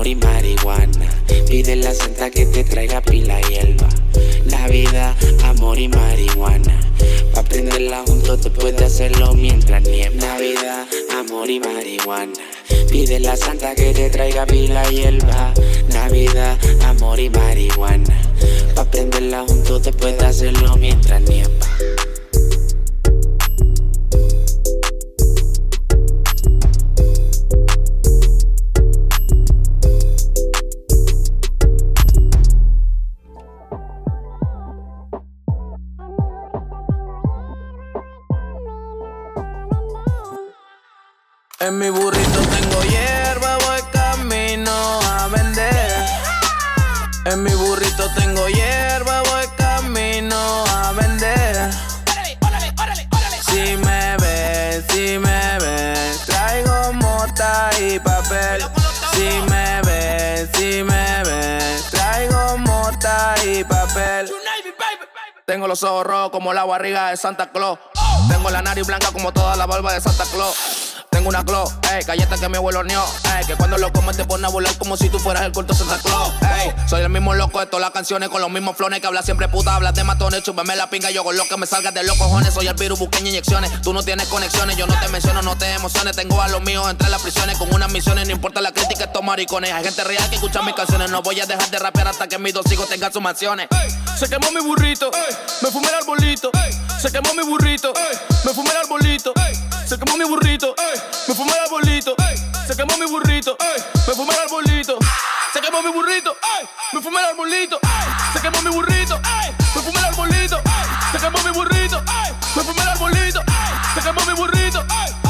[SPEAKER 18] amor y marihuana. Pide la santa que te traiga pila y hierba. La vida, amor y marihuana. Pa' prenderla juntos después de hacerlo mientras nieva. Navidad, amor y marihuana. Pide la santa que te traiga pila y hierba. Navidad, amor y marihuana. Pa' prenderla juntos después de hacerlo mientras nieva.
[SPEAKER 20] En mi burrito tengo hierba, voy camino a vender. En mi burrito tengo hierba, voy camino a vender. Si me ves, si me ves, traigo mota y papel. Si me ves, si me ves, traigo mota y papel. Tengo los ojos rojos como la barriga de Santa Claus. Tengo la nariz blanca como toda la barba de Santa Claus. Tengo una glow, ey, galleta que mi abuelo horneó, ey, que cuando lo comes te pone a volar como si tú fueras el corto Santa Claus, ey. Soy el mismo loco de todas las canciones con los mismos flones que habla siempre puta, hablas de matones, chúpame la pinga, yo con lo que me salga de los cojones, soy el virus, busqueño inyecciones, tú no tienes conexiones, yo no te menciono, no te emociones, tengo a los míos entre las prisiones con unas misiones, no importa la crítica, estos maricones, hay gente real que escucha mis canciones, no voy a dejar de rapear hasta que mis dos hijos tengan sus mansiones. Se quemó mi burrito, me fumé el arbolito, se quemó mi burrito, me fumé el arbolito, se quemó mi burrito, burrito, me fumé el arbolito, se quemó mi burrito, me fumé el arbolito, se quemó mi burrito, me fumé el arbolito, se quemó mi burrito,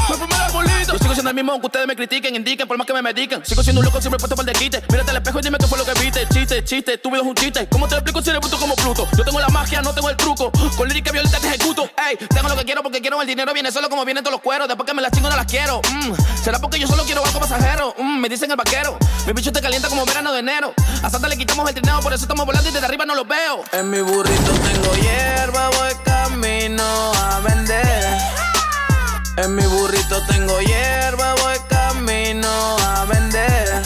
[SPEAKER 20] me fumé el arbolito. Yo sigo siendo el mismo aunque ustedes me critiquen, indiquen, por más que me mediquen. Sigo siendo un loco siempre puesto para el quite. Mírate al espejo y dime qué fue lo que viste. Chiste, chiste, tu vida es un chiste. ¿Cómo te lo explico si eres bruto como Pluto? Yo tengo la magia, no tengo el truco. Con lírica violenta te. Ey, tengo lo que quiero porque quiero. El dinero viene solo como vienen todos los cueros. Después que me las chingo no las quiero. Mm, ¿Será porque yo solo quiero algo pasajero? Mm, me dicen el vaquero. Mi bicho te calienta como verano de enero. A Santa le quitamos el trineo, por eso estamos volando y desde arriba no los veo. En mi burrito tengo hierba, voy camino a vender. En mi burrito tengo hierba, voy camino a vender.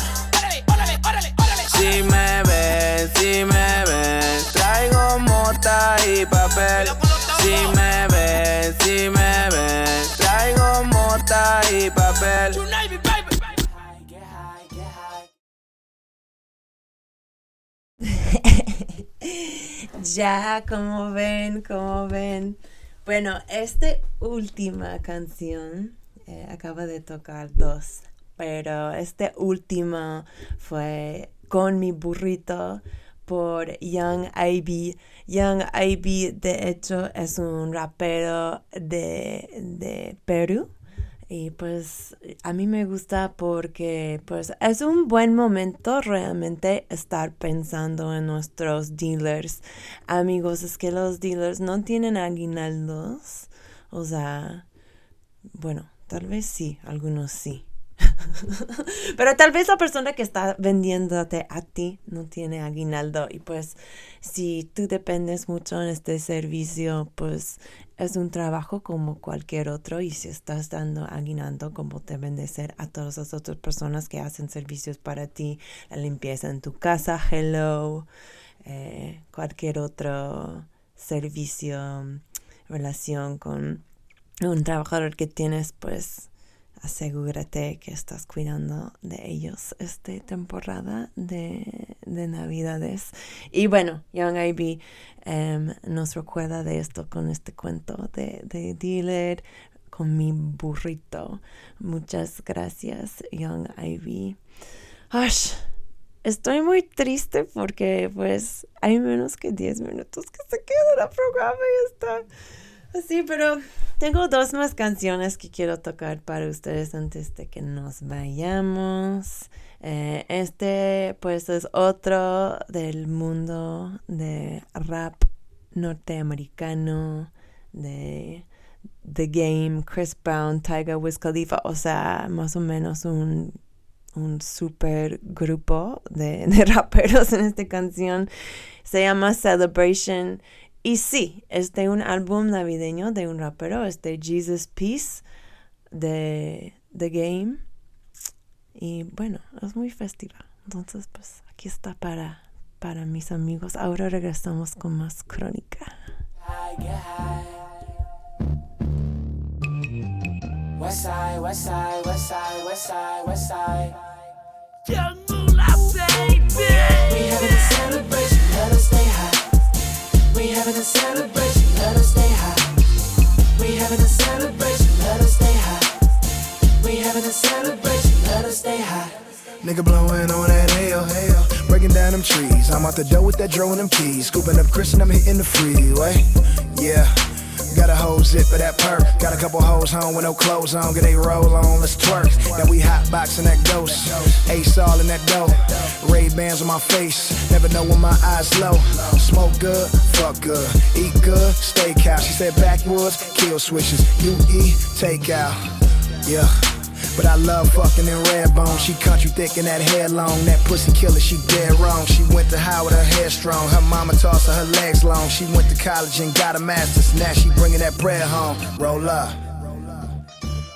[SPEAKER 20] Si me ven, si me ven, traigo mota y papel. Si me ven, si me ven, traigo mota y papel.
[SPEAKER 3] ya, como ven, como ven. Bueno, esta última canción eh, acaba de tocar dos, pero esta última fue con mi burrito por Young IB. Young IB, de hecho, es un rapero de, de Perú. Y pues a mí me gusta porque pues es un buen momento realmente estar pensando en nuestros dealers. Amigos, es que los dealers no tienen aguinaldos. O sea, bueno, tal vez sí, algunos sí. Pero tal vez la persona que está vendiéndote a ti no tiene aguinaldo y pues si tú dependes mucho en este servicio, pues es un trabajo como cualquier otro y si estás dando aguinaldo como deben de ser a todas las otras personas que hacen servicios para ti, la limpieza en tu casa, hello, eh, cualquier otro servicio, relación con un trabajador que tienes, pues asegúrate que estás cuidando de ellos esta temporada de, de Navidades. Y bueno, Young Ivy em, nos recuerda de esto con este cuento de, de dealer con mi burrito. Muchas gracias, Young Ivy. Ash, estoy muy triste porque pues hay menos que 10 minutos que se queda el programa y está así, pero tengo dos más canciones que quiero tocar para ustedes antes de que nos vayamos. Eh, este pues es otro del mundo de rap norteamericano, de The Game, Chris Brown, Tiger Wiz Khalifa, o sea, más o menos un, un super grupo de, de raperos en esta canción. Se llama Celebration y sí, es de un álbum navideño de un rapero, es de Jesus Peace, de The Game. Y bueno, es muy festiva. Entonces, pues aquí está para, para mis amigos. Ahora regresamos con más crónica.
[SPEAKER 19] West side, west side, west side, west side, west side.
[SPEAKER 14] Young Moolah, baby.
[SPEAKER 19] We having a celebration, let us stay high. We having a celebration, let us stay high. We having a celebration, let us stay high. We having a celebration, let us stay high.
[SPEAKER 21] Nigga blowing on that hell, hell. Breaking down them trees. I'm out the door with that drone and them keys. Scooping up Chris and I'm hitting the freeway. Yeah. Got a whole zip of that perk. Got a couple hoes home with no clothes on. Get they roll on, let's twerk. Now we hot boxing that ghost. Ace all in that dough. Ray Bans on my face. Never know when my eyes low. Smoke good, fuck good. Eat good, steakhouse. She said backwoods, kill switches. You eat, take out. Yeah. But I love fucking in red bone. She country thick and that hair long. That pussy killer, she dead wrong. She went to Howard, her hair strong. Her mama tossed her, her legs long. She went to college and got a master's. Now she bringing that bread home. Roll up.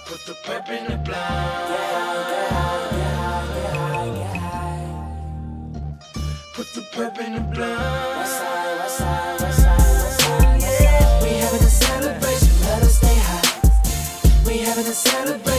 [SPEAKER 19] Put the pep in the blind.
[SPEAKER 14] Put the pep in the blind.
[SPEAKER 19] West side, west side, west side, west side, west side. We having a celebration, let us stay high. We having a celebration,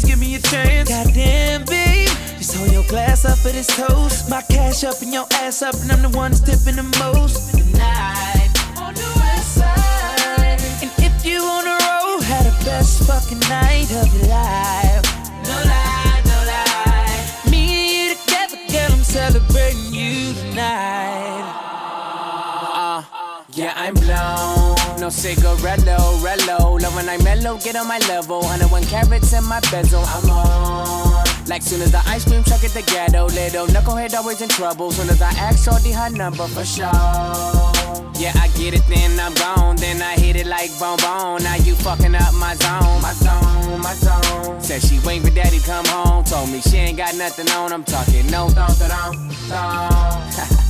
[SPEAKER 14] glass up for this
[SPEAKER 22] toast. My cash up and your ass up, and I'm the one that's tipping the most. Tonight on the west side. And if you on the road, had the best fucking night of your life. No lie, no lie. Me and you together, girl, I'm celebrating you tonight.
[SPEAKER 10] Uh, yeah, I'm blown. No cigarello, rello. Love when I mellow, get on my level. 101 carats in my bezel. I'm on. Like soon as the ice cream truck at the ghetto, little knucklehead always in trouble. Soon as I ask Shorty her number for sure. Yeah, I get it, then I'm gone. Then I hit it like bone bone. Now you fucking up my zone, my zone, my zone. Said she waiting for daddy come home. Told me she ain't got nothing on. I'm talking no, don't, don't, don't.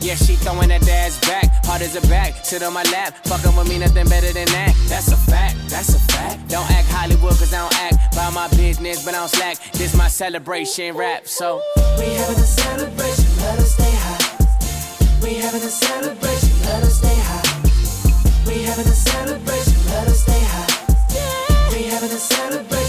[SPEAKER 10] Yeah, she throwing that dad's back, hard as a back, sit on my lap, fucking with me, nothing better than that. That's a fact, that's a fact. Don't act Hollywood, cause I don't act by my business, but I don't slack. This my celebration rap, so.
[SPEAKER 23] We having a celebration, let us stay high. We having a celebration, let us stay high. We having a celebration, let us stay high. We having a celebration,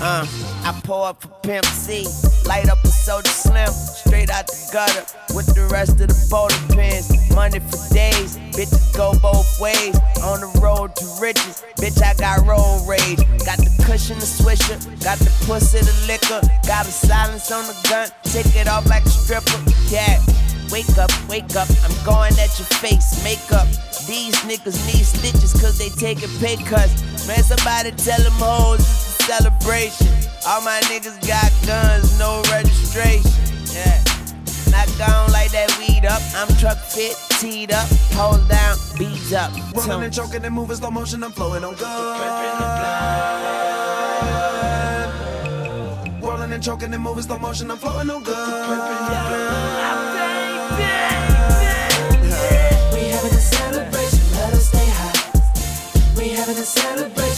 [SPEAKER 22] Uh, I pour up for Pimp C, light up a soda slim, straight out the gutter with the rest of the bowling pins. Money for days, bitches go both ways. On the road to riches, bitch, I got road rage. Got the cushion, the swisher, got the pussy, the liquor, got a silence on the gun, take it off like a stripper. Yeah. Wake up, wake up, I'm going at your face, makeup. These niggas need stitches cause they taking pay cuts. Man, somebody tell them hoes a celebration. All my niggas got guns, no registration. Yeah. Not gone like that weed up. I'm truck fit, teed up, hold down, beads up.
[SPEAKER 19] Rolling and choking and moving slow motion, I'm flowing on good. Rolling and choking and moving slow motion, I'm flowing on good.
[SPEAKER 23] We having a celebration, let us stay high. We having a celebration,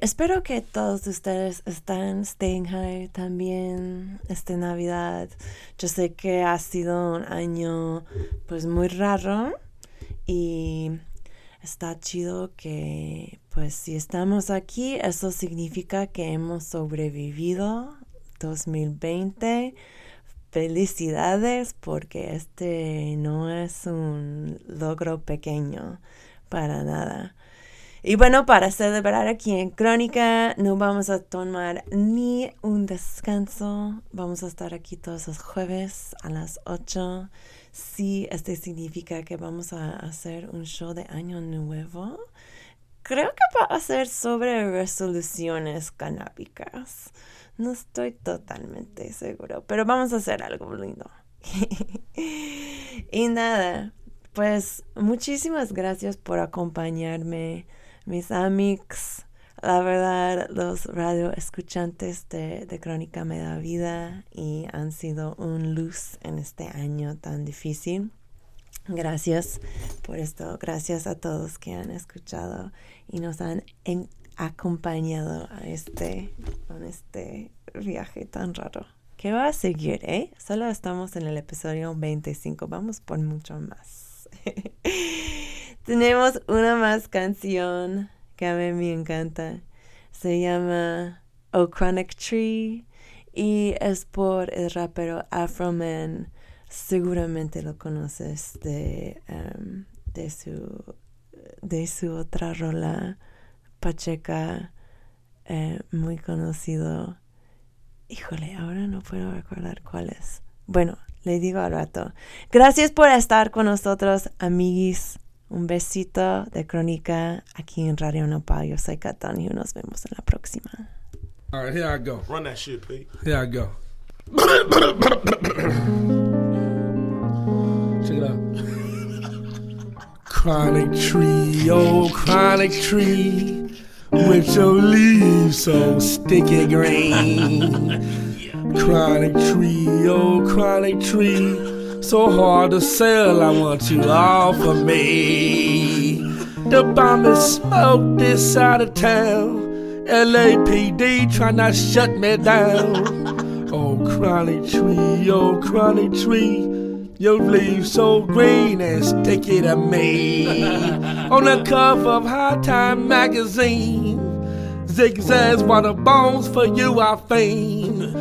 [SPEAKER 3] Espero que todos ustedes están staying high también esta Navidad. Yo sé que ha sido un año pues muy raro y está chido que pues si estamos aquí eso significa que hemos sobrevivido 2020. Felicidades porque este no es un logro pequeño para nada. Y bueno, para celebrar aquí en Crónica, no vamos a tomar ni un descanso. Vamos a estar aquí todos los jueves a las 8. Sí, este significa que vamos a hacer un show de Año Nuevo. Creo que va a ser sobre resoluciones canábicas. No estoy totalmente seguro, pero vamos a hacer algo lindo. y nada, pues muchísimas gracias por acompañarme mis amigos, la verdad, los radio escuchantes de, de, Crónica me da vida y han sido un luz en este año tan difícil. Gracias por esto, gracias a todos que han escuchado y nos han acompañado a este, en este viaje tan raro. Que va a seguir, ¿eh? Solo estamos en el episodio 25, vamos por mucho más. Tenemos una más canción que a mí me encanta. Se llama O Chronic Tree y es por el rapero Afroman. Seguramente lo conoces de, um, de, su, de su otra rola, Pacheca, eh, muy conocido. Híjole, ahora no puedo recordar cuál es. Bueno, le digo al rato. Gracias por estar con nosotros, amiguis. Un besito de crónica aquí en Radio Nopal. Yo soy Catón y nos vemos en la próxima.
[SPEAKER 24] All right, here I go.
[SPEAKER 25] Run that shit, Pete.
[SPEAKER 24] Here I go. Check it out. Chronic tree, oh chronic tree, with your leaves so sticky green. Chronic tree, oh chronic tree So hard to sell, I want you all for me. The bomb is smoke this side of town. LAPD try not shut me down. Oh, chronic tree, oh, chronic tree. Your leaves so green and sticky to me. On the cover of High Time magazine, zigzags while the bones for you I fiend.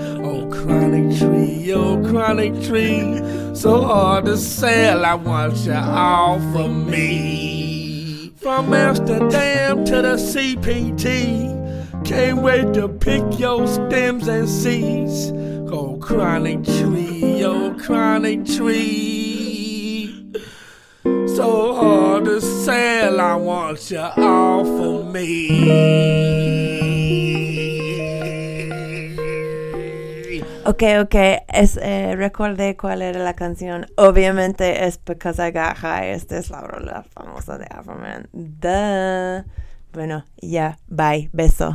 [SPEAKER 24] Chronic tree, oh, chronic tree. So hard to sell, I want you all for me. From Amsterdam to the CPT. Can't wait to pick your stems and seeds. Oh, chronic tree, oh, chronic tree. So hard to sell, I want you all for me.
[SPEAKER 3] Ok, ok, es, eh, recordé cuál era la canción. Obviamente es Because I Got High. Esta es la rola famosa de Afroman. Duh. Bueno, ya, bye, beso.